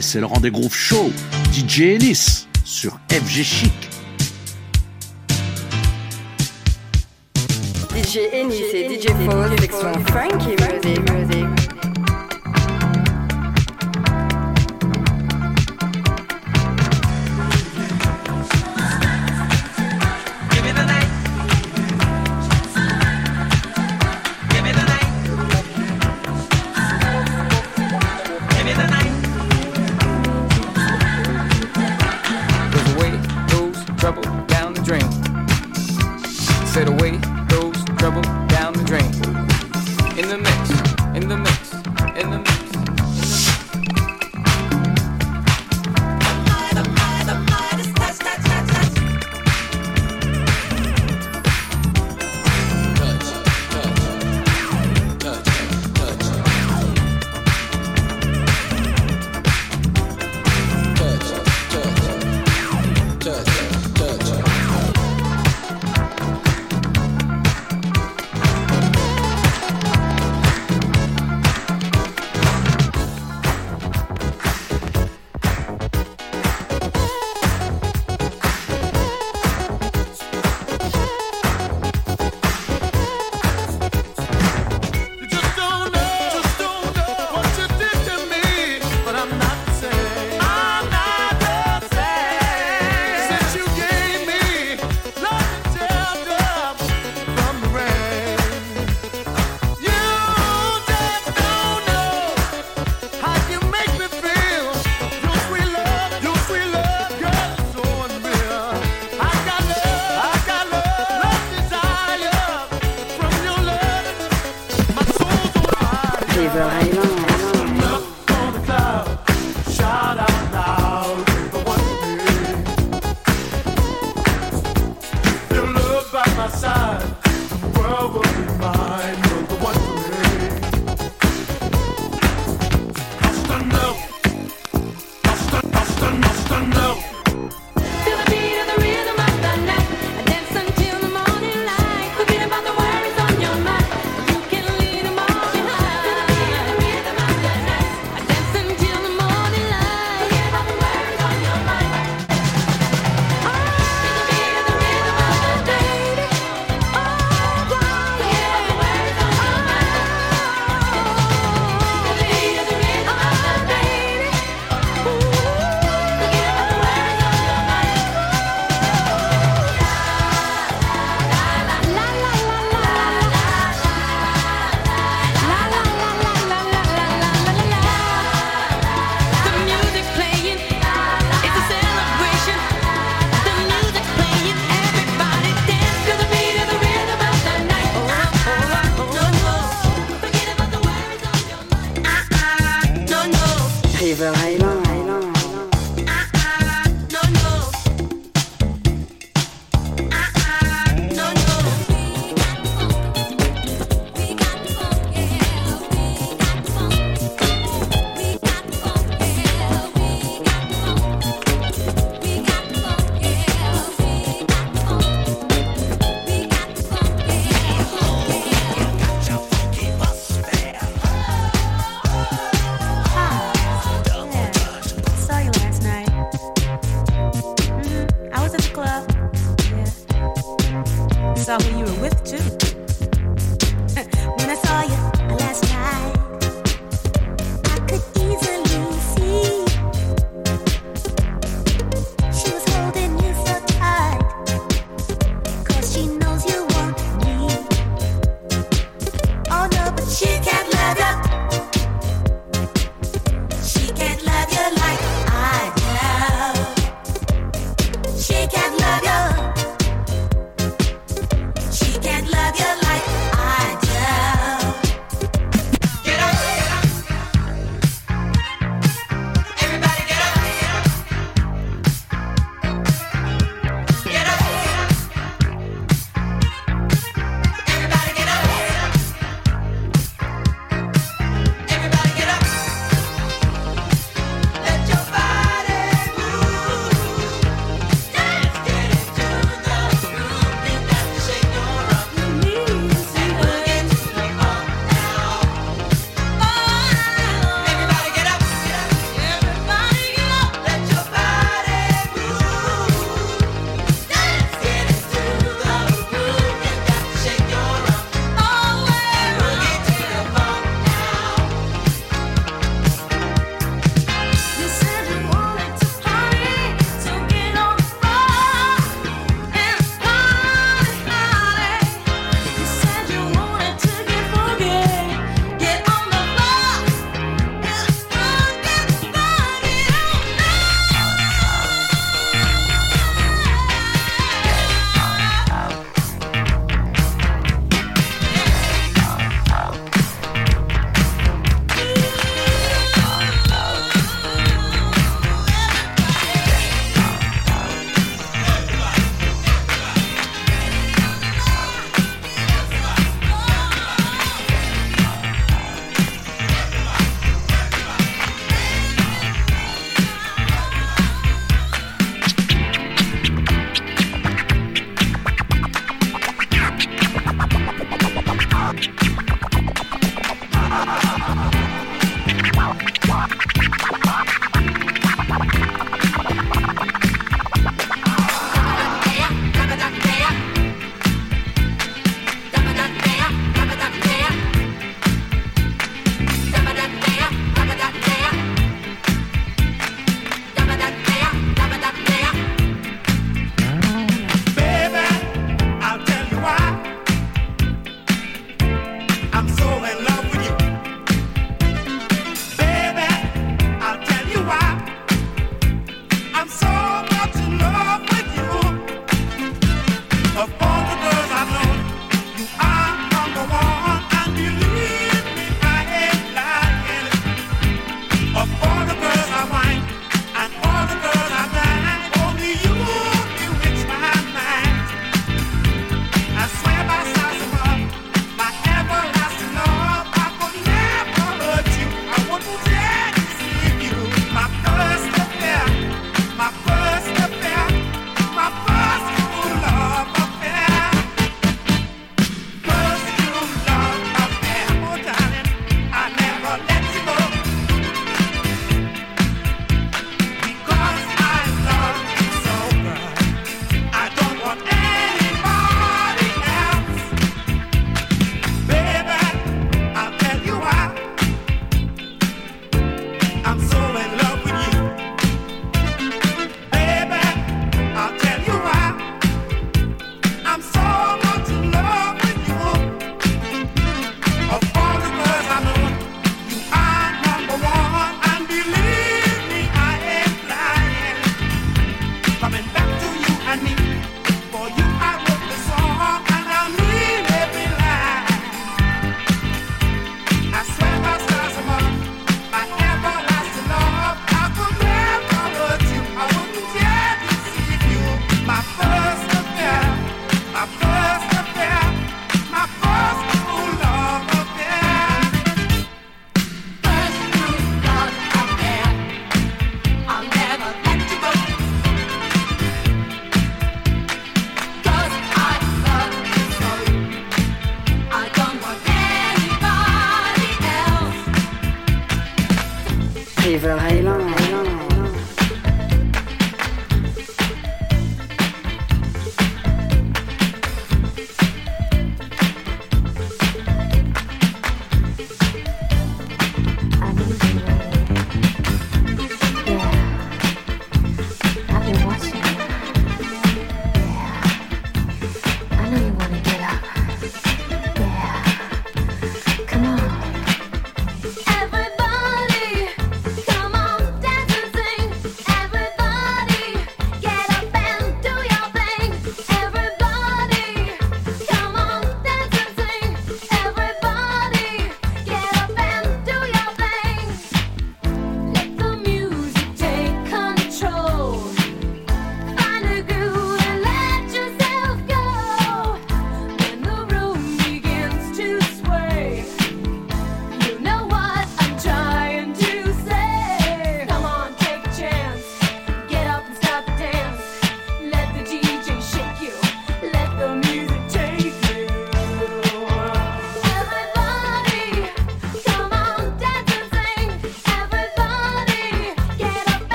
C'est le rendez-vous show. DJ Ennis sur FG Chic. DJ Ennis et DJ avec son funky music.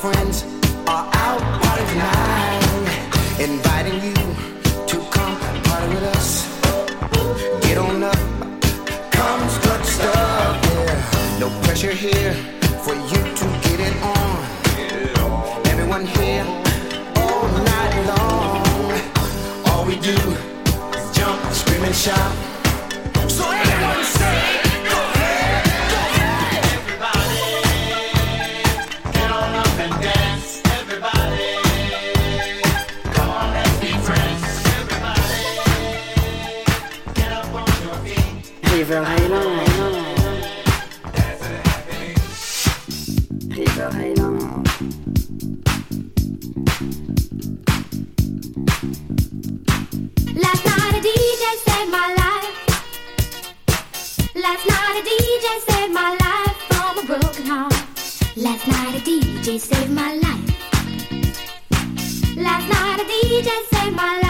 friends are out partying tonight, inviting you to come party with us. Get on up, come strut stuff, yeah. No pressure here for you to get it on. Everyone here all night long. All we do is jump, scream, and shout. River Island. River Island. Last night a DJ saved my life. Last night a DJ saved my life from a broken heart. Last night a DJ saved my life. Last night a DJ saved my life.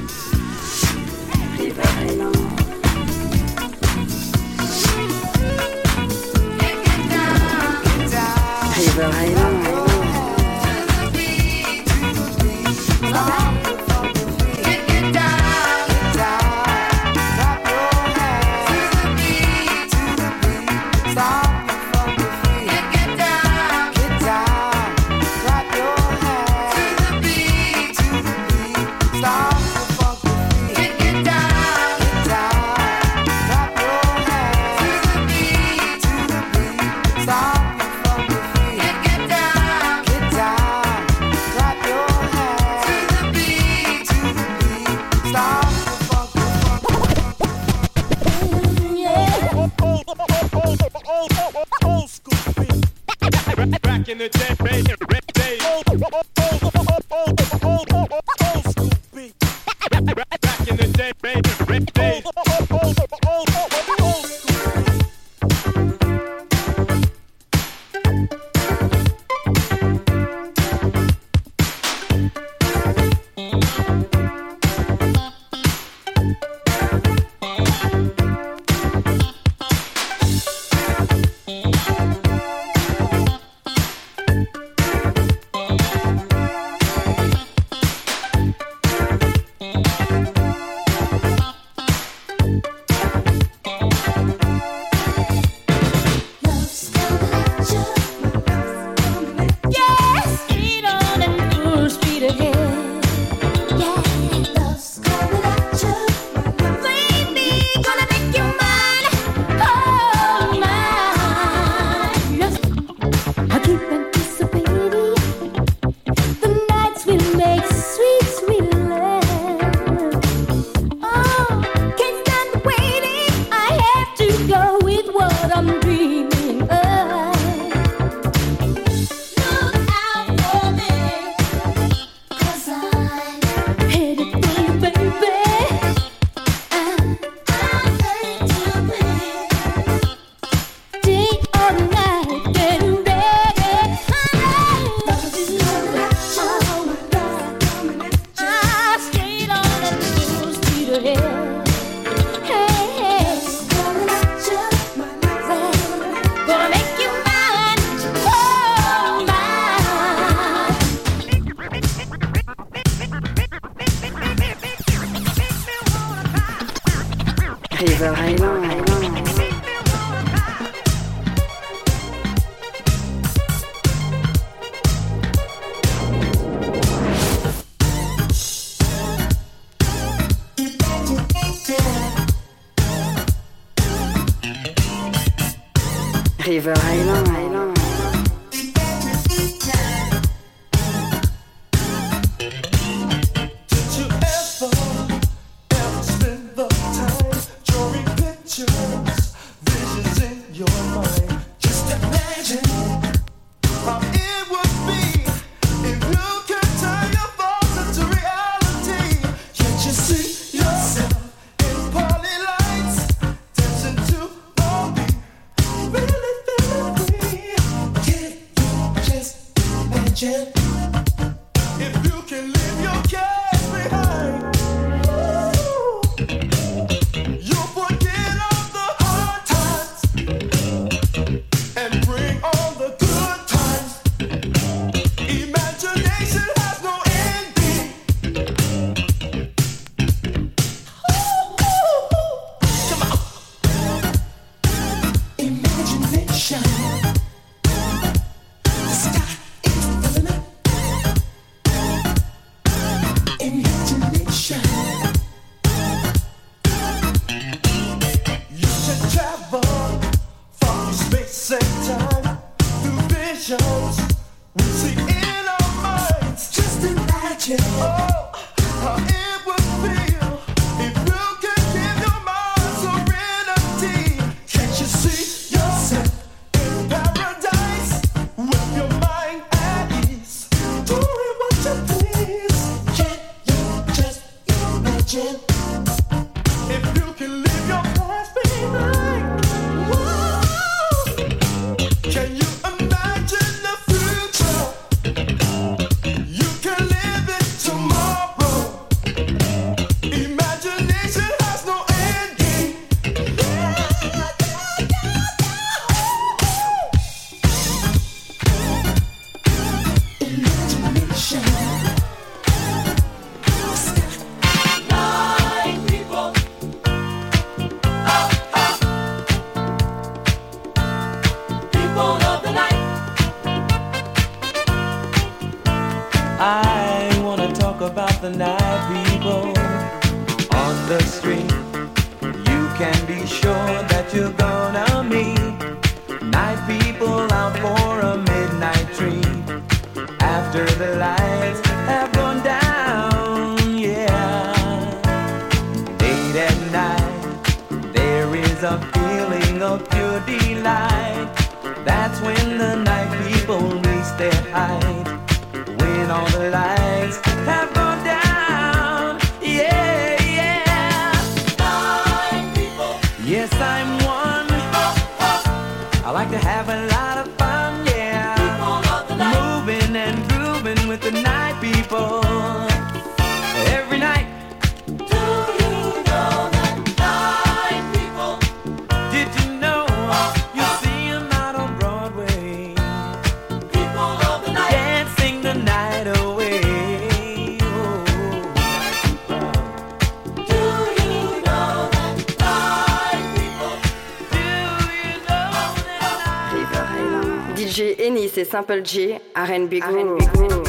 I'm not much. Imagination. Simple G, RB Group.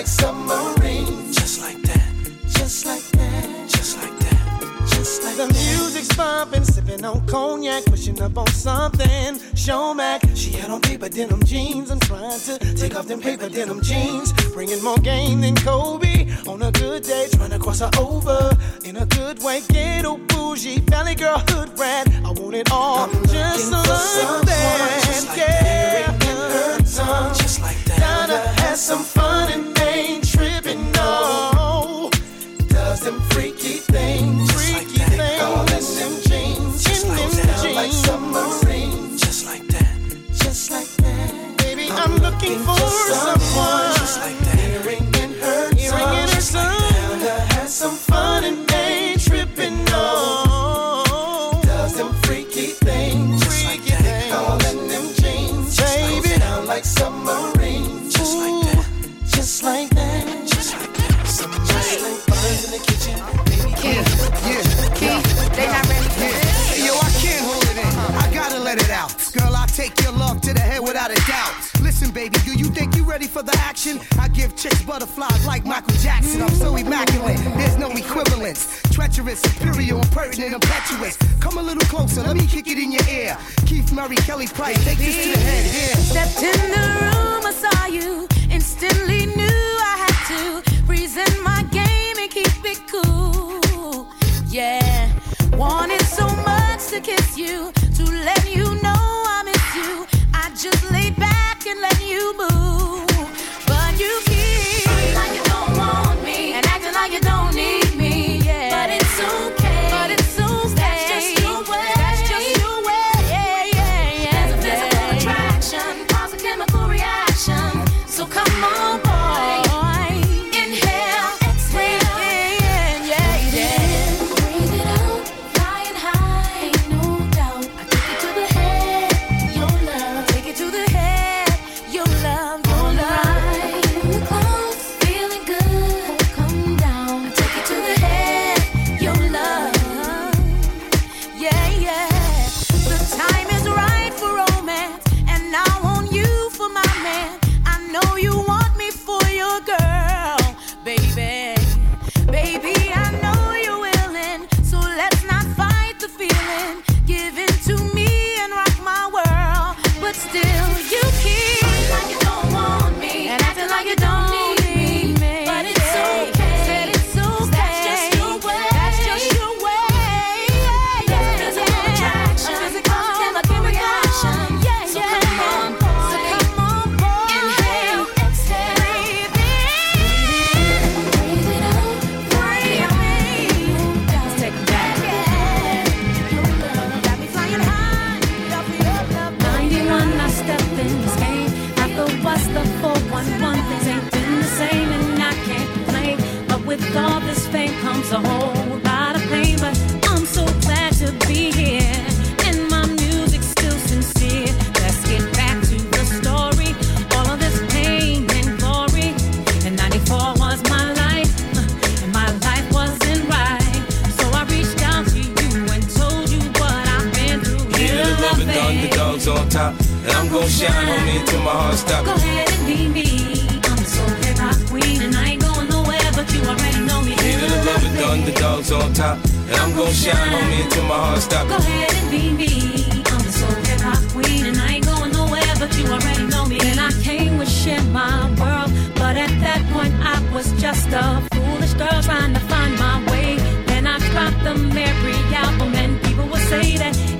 like submarines. Just like that. Just like that. Just like that. Just like that music's bumping, sipping on cognac, pushing up on something. Show Mac, she had on paper denim jeans. I'm trying to take off them paper denim jeans. Bringing more game than Kobe on a good day, trying to cross her over in a good way. Ghetto bougie, valley girl, hood rat. I want it all, just like, someone, just like that. her Tongue, just like that. Trying to have some fun and ain't tripping. No, does them freaky things. Just like that. Baby, I'm, I'm looking, looking for someone. someone. Just like that. without a doubt. Listen, baby, do you think you ready for the action? I give chicks butterflies like Michael Jackson. I'm so immaculate, there's no equivalence. Treacherous, superior, impertinent, impetuous. Come a little closer, let me kick it in your ear. Keith Murray, Kelly Price, take this to the head. Yeah. Stepped in the room, I saw you. Instantly knew I had to present my game and keep it cool. Yeah, wanted so much to kiss you, to let you know you move. Underdogs on top. And I'm gonna shine on me until my heart stops. Go ahead and be me. I'm the soul hip hop queen, and I ain't going nowhere, but you already know me. And I came to share my world, but at that point I was just a foolish girl trying to find my way. Then I dropped the Mary album, and people will say that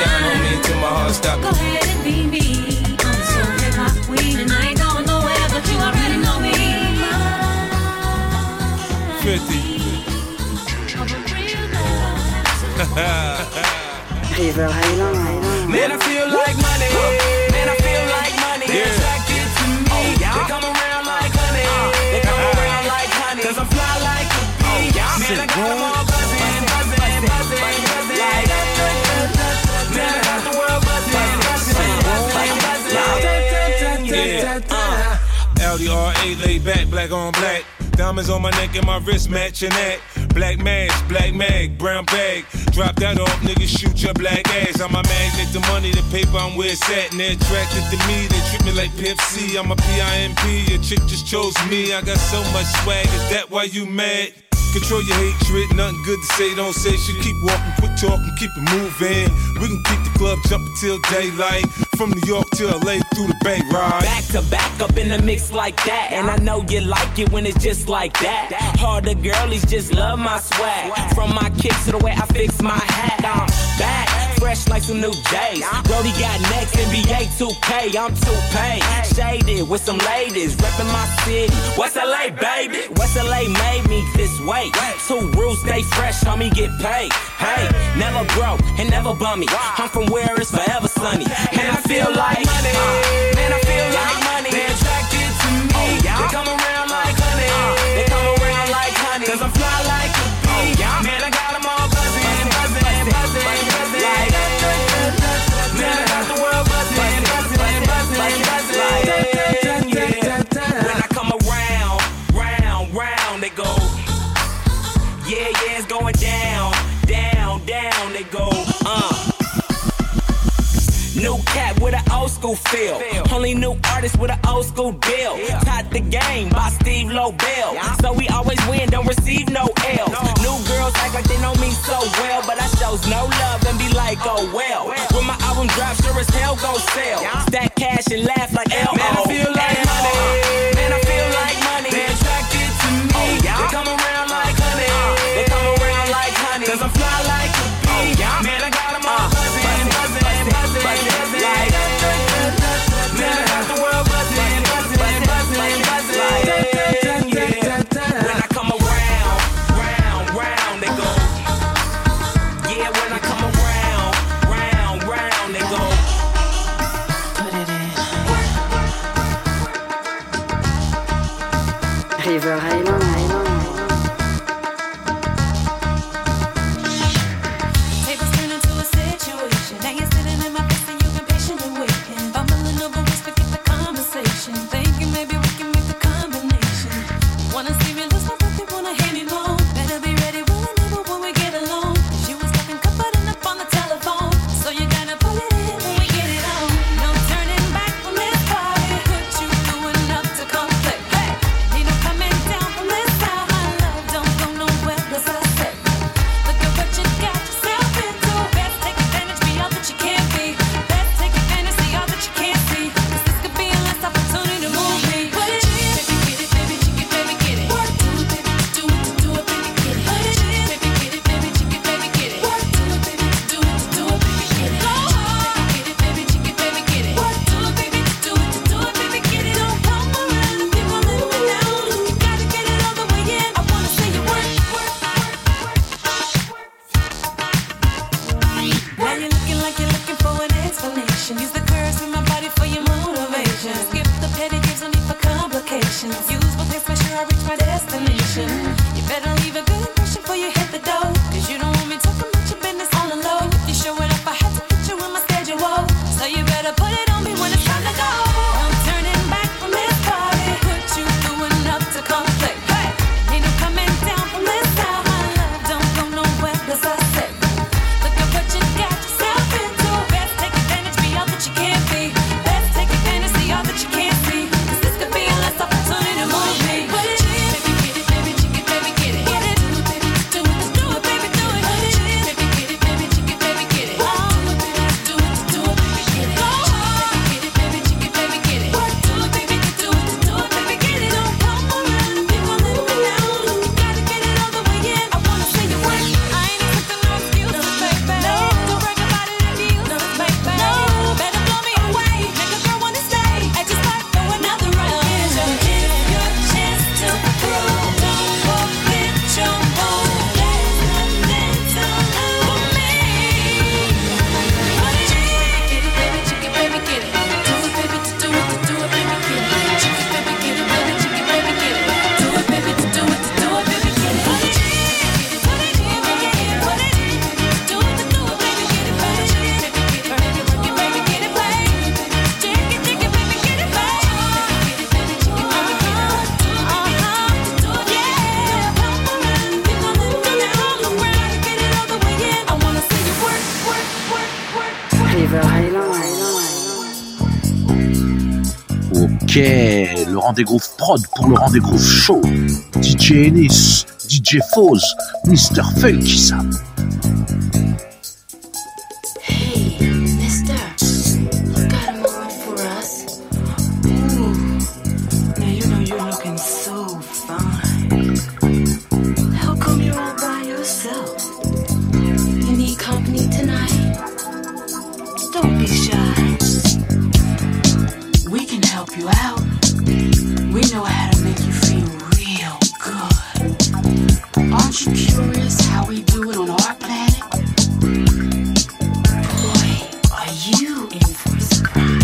shine on me until my heart stops. Go ahead and be me. I'm the soul hip hop queen, and I ain't going nowhere, but you already know me. 50. River Island, Island. Man, I feel LDRA laid back, black on black. Diamonds on my neck and my wrist matching that. Black mask, black mag, brown bag. Drop that off, niggas shoot your black ass. I'm a magnet, the money, the paper, I'm where it's at. And they're attracted to me, they treat me like C. I'm a PIMP, your chick just chose me. I got so much swag, is that why you mad? Control your hatred, nothing good to say, don't say shit. Keep walking, quit talking, keep it moving. We can keep the club jumping till daylight. From New York to LA through the Bay Ride. Back to back up in the mix like that. And I know you like it when it's just like that. Harder girlies just love my swag. From my kicks to the way I fix my hat. I'm back, fresh like some new J's. Brody got next, NBA 2K. I'm too paid. Shaded with some ladies, reppin' my city. West LA, baby. West LA made me this way. Two rules, stay fresh, homie, get paid. Hey, never broke and never bummy. I'm from where it's forever sunny. And I feel like money. Man, I feel like money. They attracted to me. Oh, they come around cat with an old school feel. Only new artist with an old school deal. Taught the game by Steve Lobel. So we always win, don't receive no L's. New girls act like they know me so well, but I shows no love and be like, oh well. When my album drops, sure as hell gon' sell. Stack cash and laugh like L. Man, I feel like River le rendez-vous prod pour le rendez-vous show. DJ Ennis, DJ Foz, Mr. Funky It's so.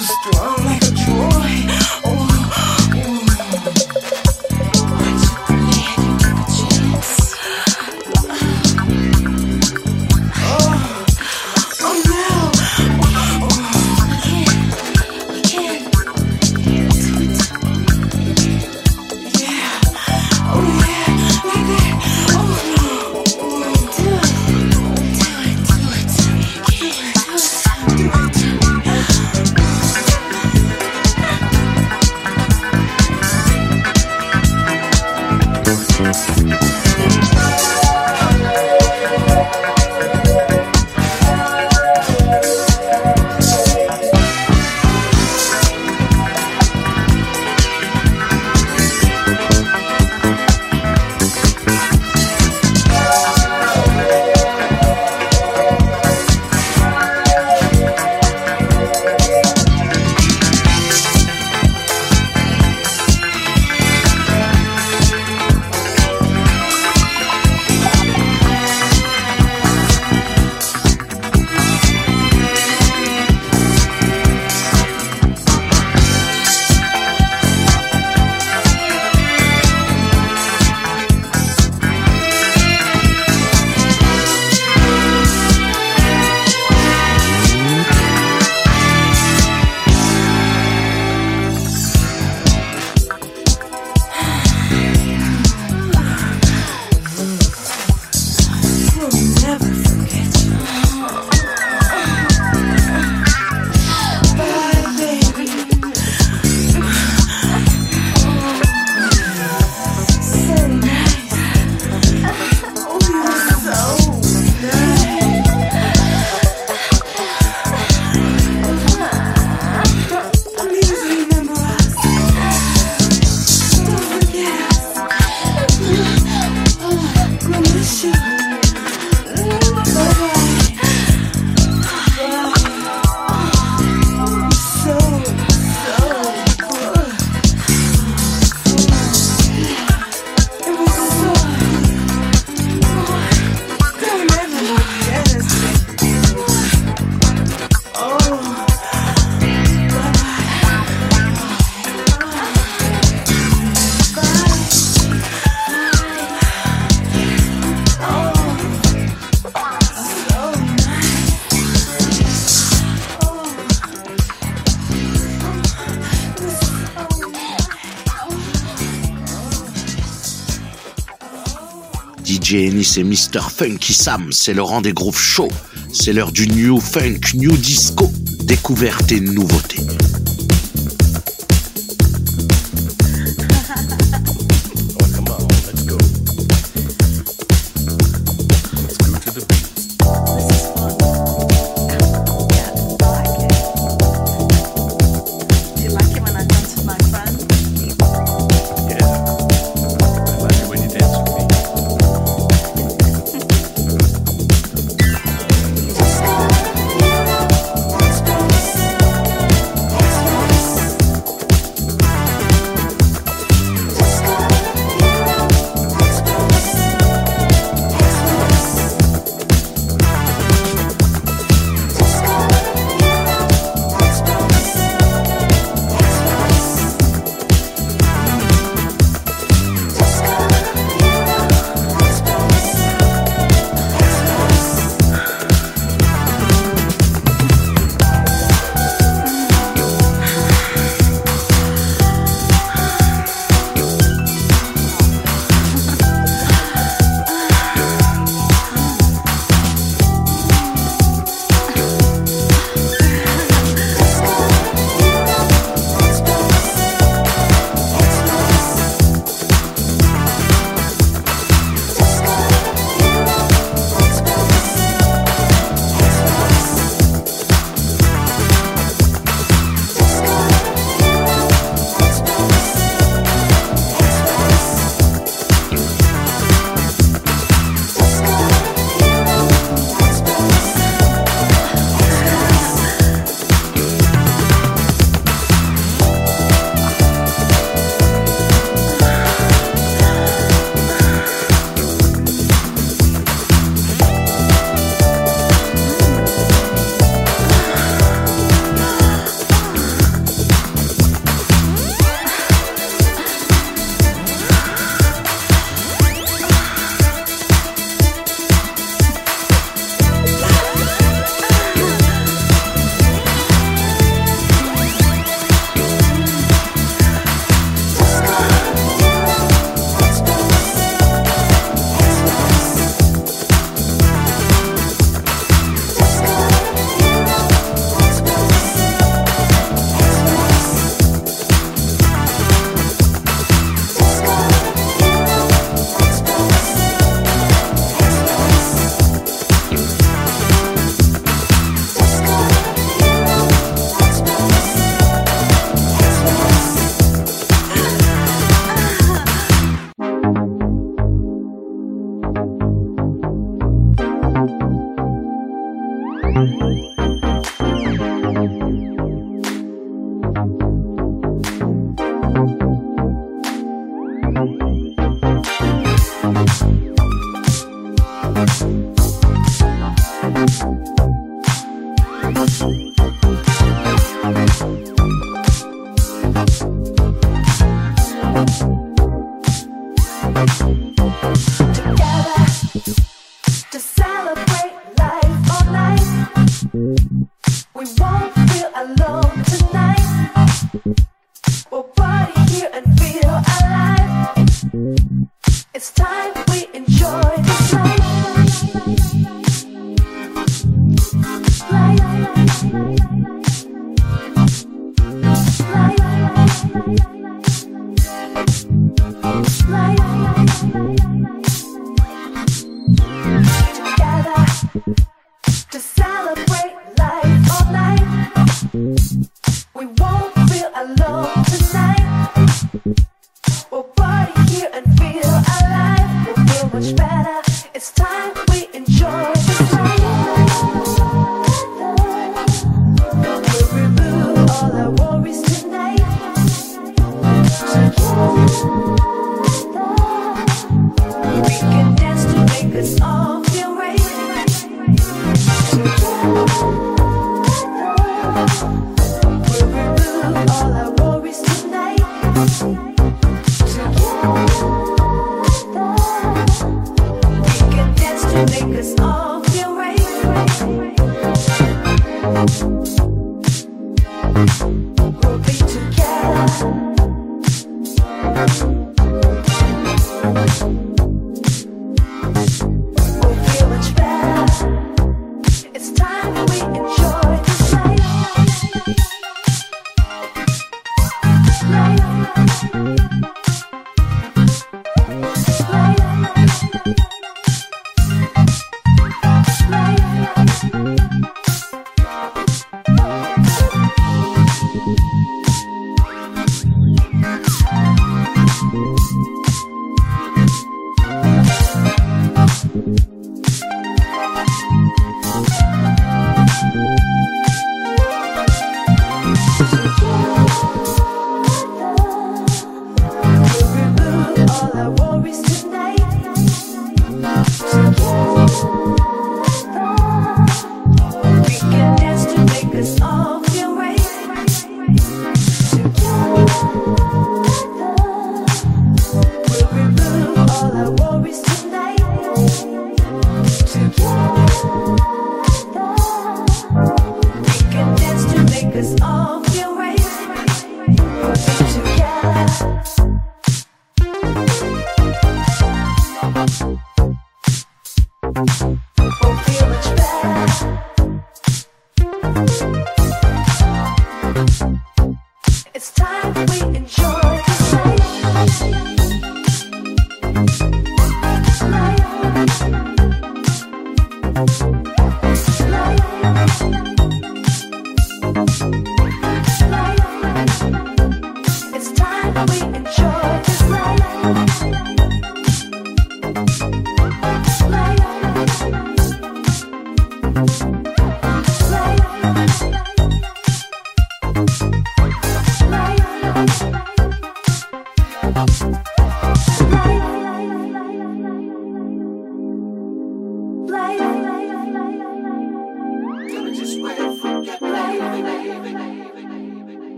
so strong. Et Mr. Funky Sam, c'est le rendez groove show. C'est l'heure du new funk, new disco, découverte et nouveauté. Make us all Thank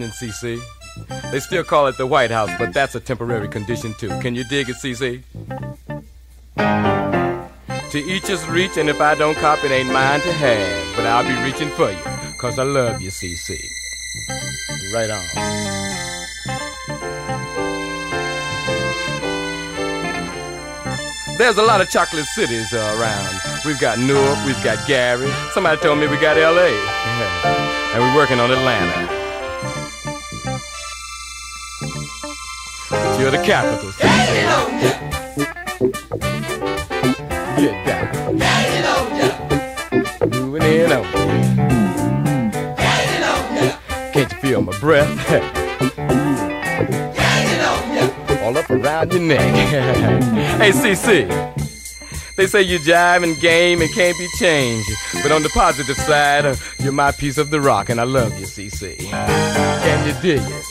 happening, CC? They still call it the White House, but that's a temporary condition too. Can you dig it, CC? To each his reach, and if I don't cop, it ain't mine to have. But I'll be reaching for you, cause I love you, CC. Right on. There's a lot of chocolate cities uh, around. We've got Newark, we've got Gary. Somebody told me we got LA. and we're working on Atlanta. You're the capital. Get down. Moving in on you. Can't you feel my breath? All up around your neck. hey, CC. They say you jive and game and can't be changed. But on the positive side, you're my piece of the rock, and I love you, CC. Can you dig it?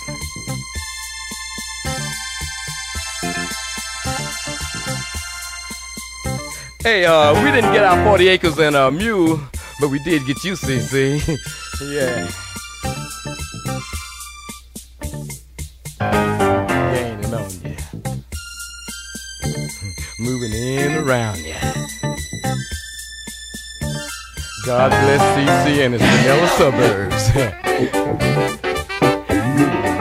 Hey, uh, we didn't get our 40 acres and a mule, but we did get you, CC. yeah. Gaining on you. Moving in around you. God bless CC and its vanilla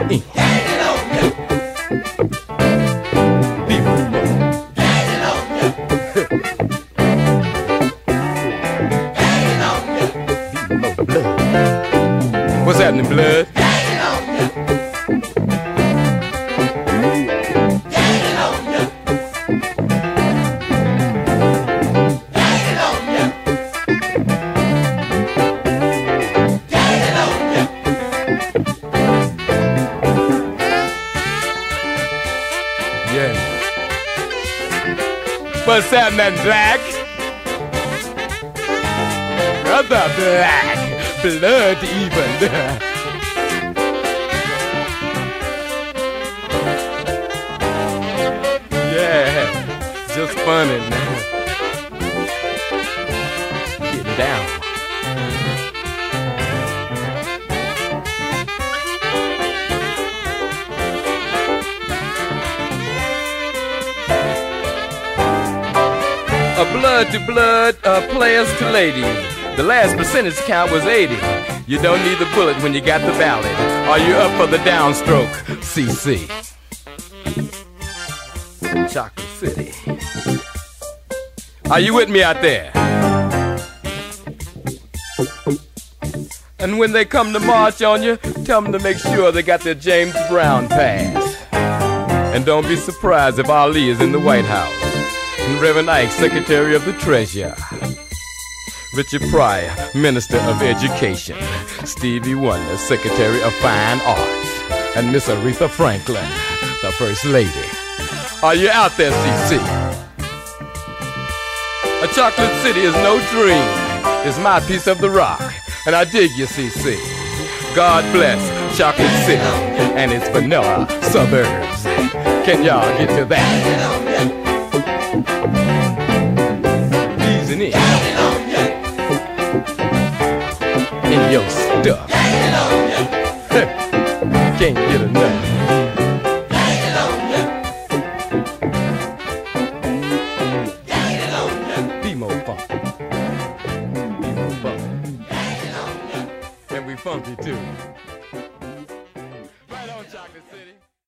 suburbs. What's happening, blood? What's happening, black? Brother black, blood even. yeah, just funny. Getting down. A blood to blood, uh, players to ladies. The last percentage count was 80. You don't need the bullet when you got the ballot. Are you up for the downstroke? CC. Chocolate City. Are you with me out there? And when they come to march on you, tell them to make sure they got their James Brown pass. And don't be surprised if Ali is in the White House. And Reverend Ike, Secretary of the Treasury. Richard Pryor, Minister of Education. Stevie Wonder, Secretary of Fine Arts. And Miss Aretha Franklin, the First Lady. Are you out there, CC? A chocolate city is no dream. It's my piece of the rock. And I dig you, CC. God bless Chocolate City and its vanilla suburbs. Can y'all get to that? Your stuff. Can't get enough.